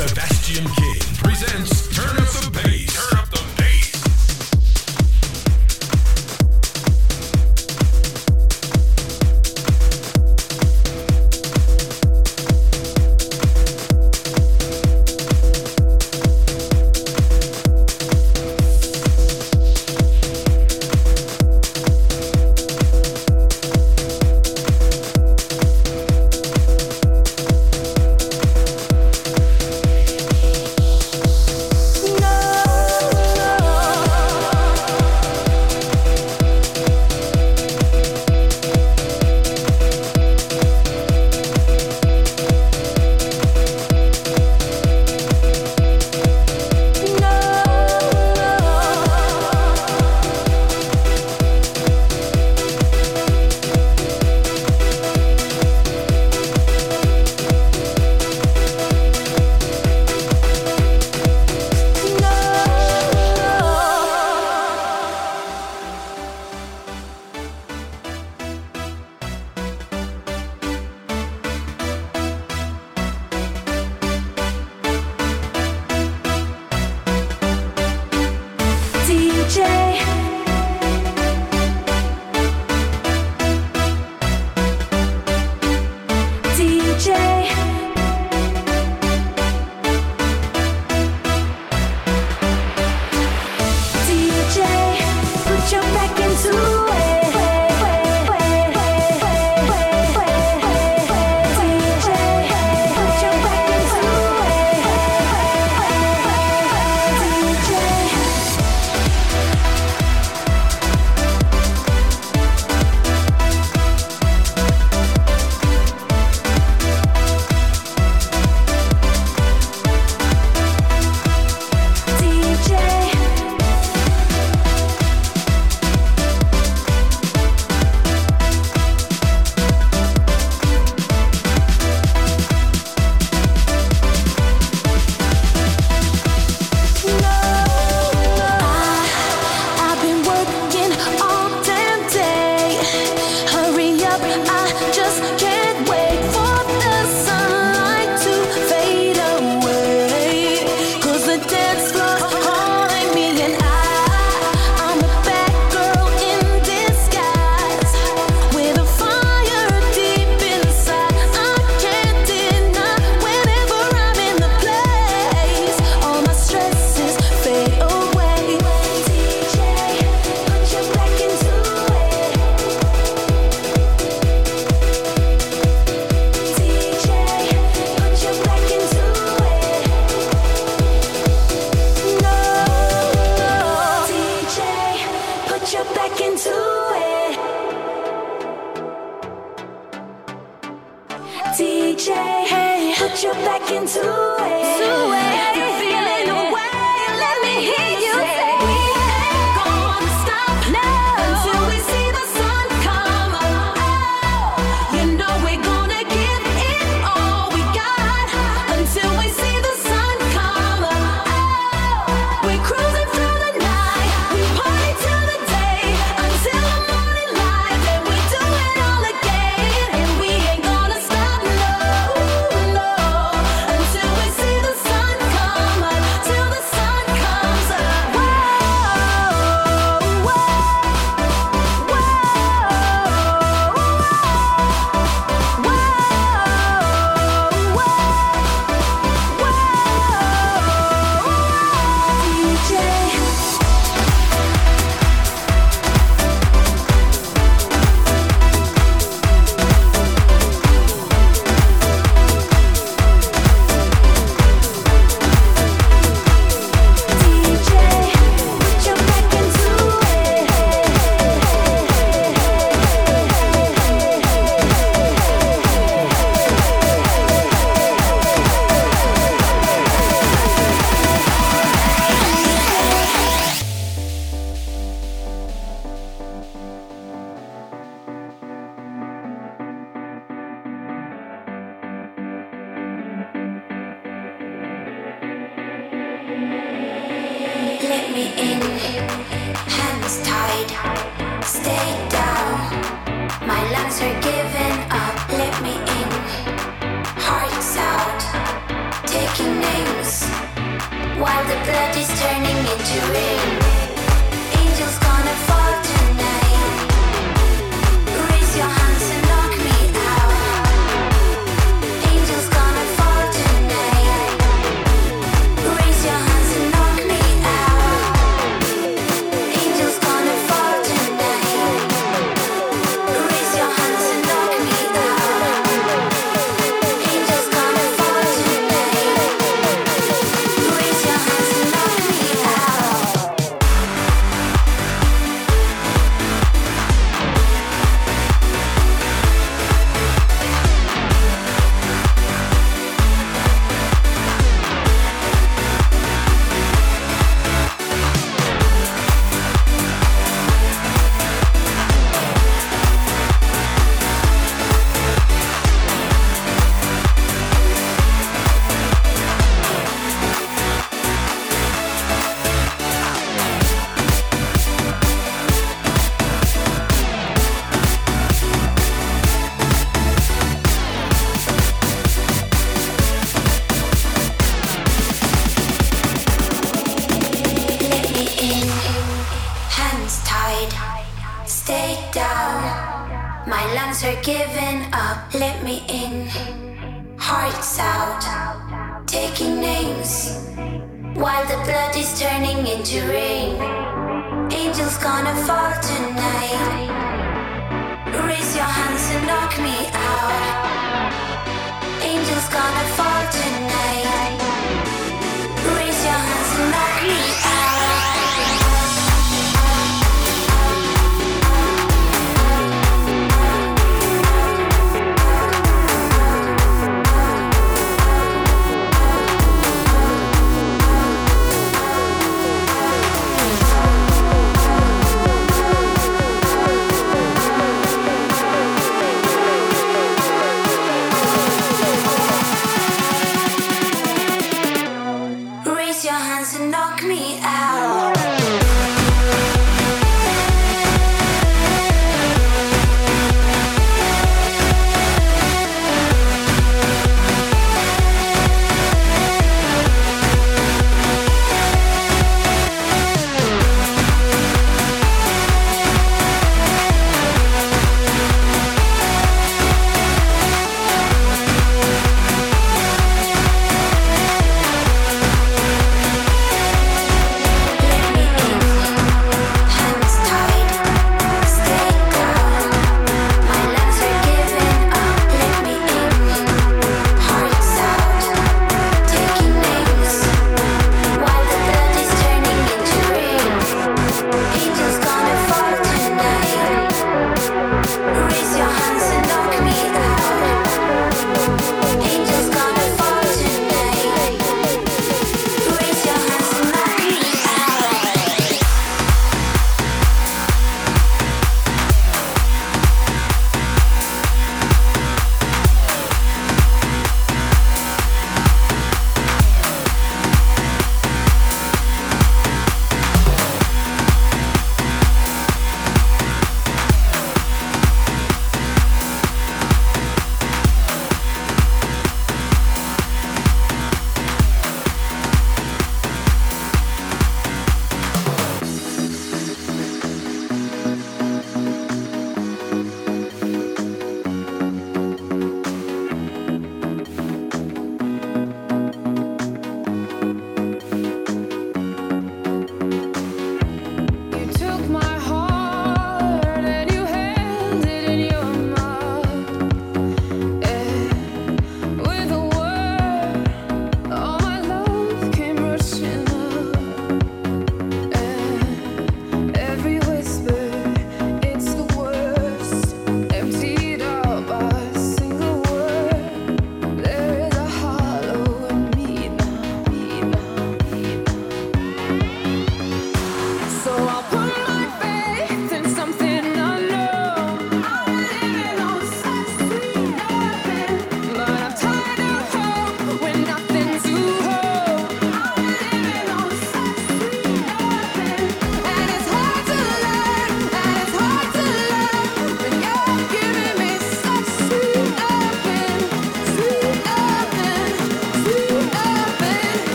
are King presents Let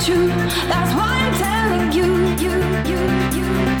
true. That's why I'm telling you, you, you, you, you.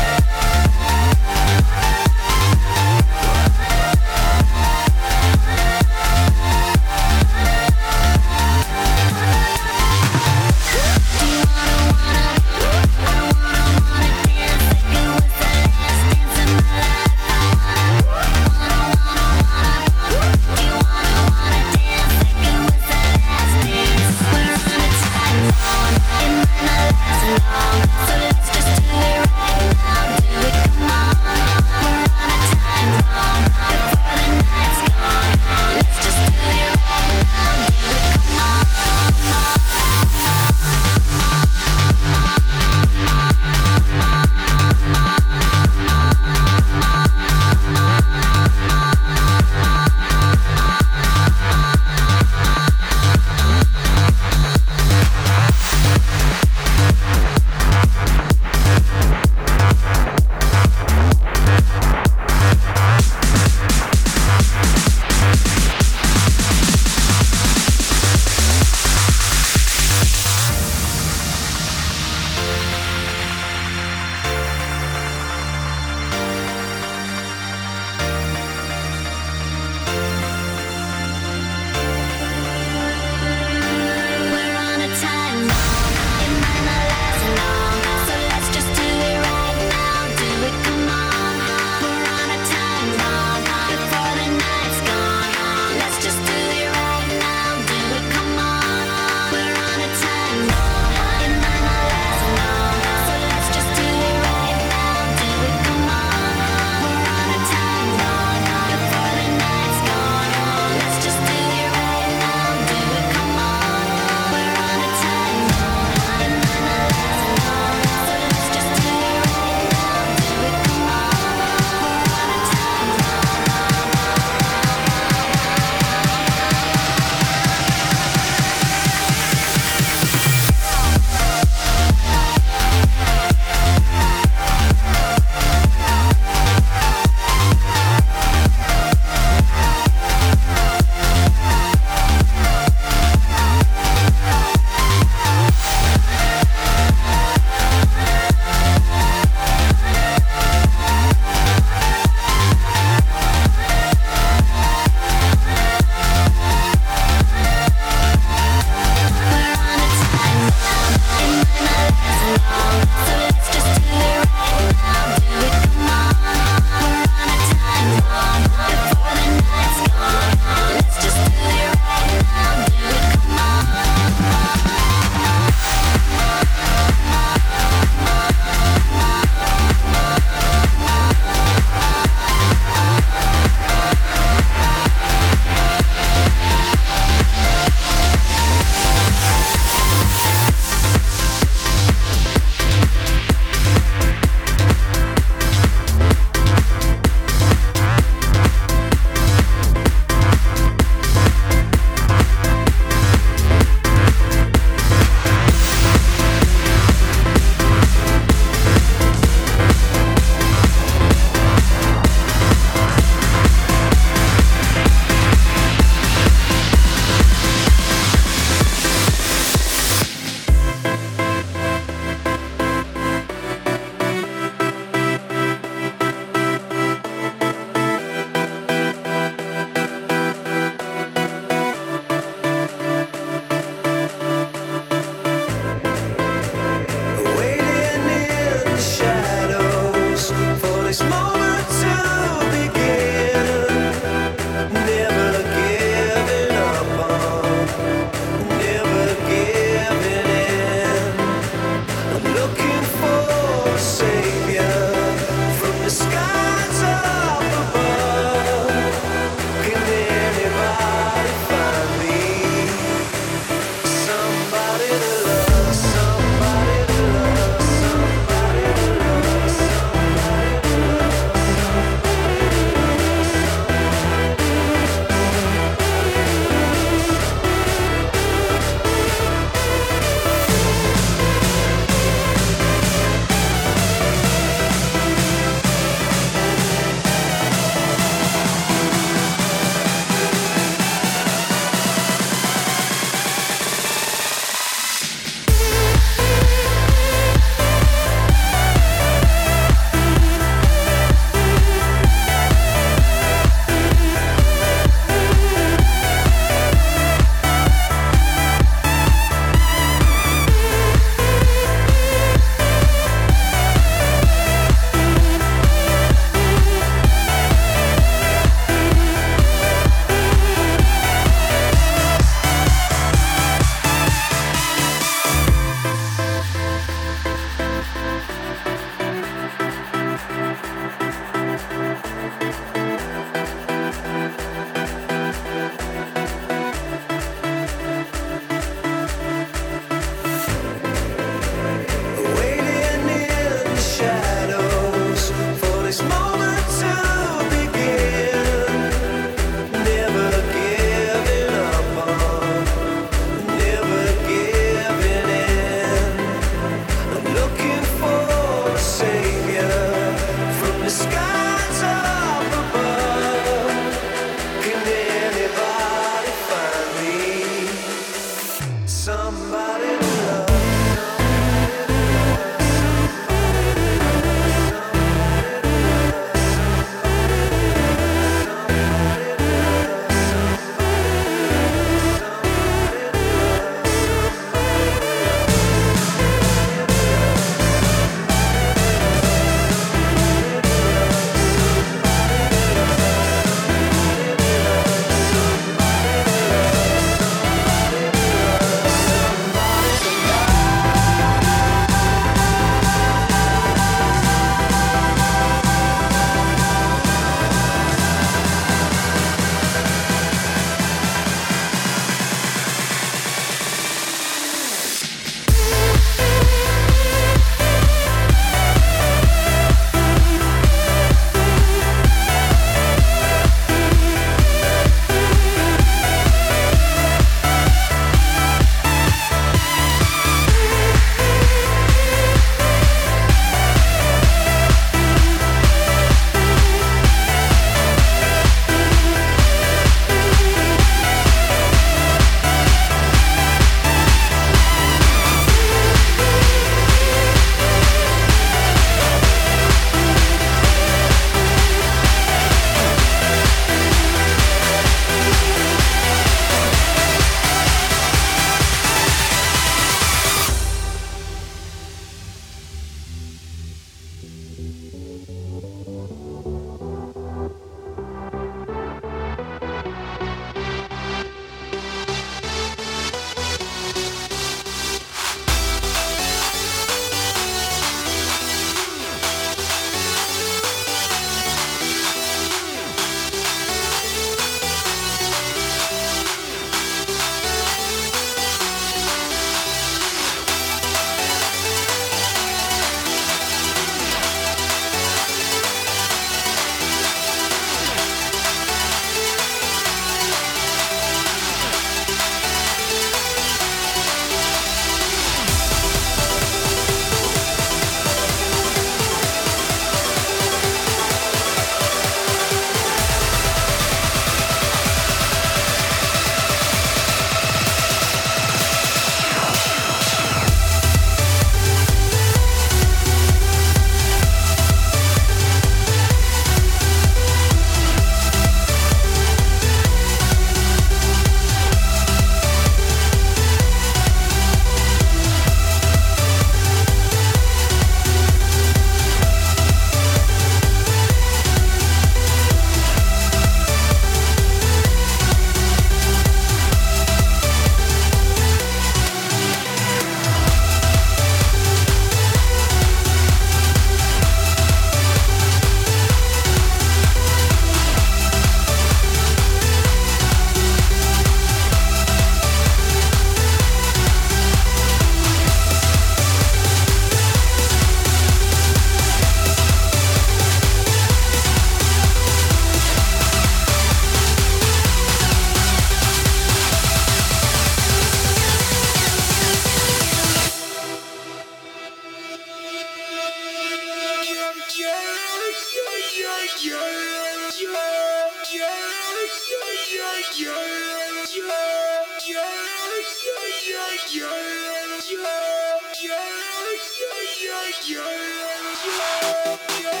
Yeah.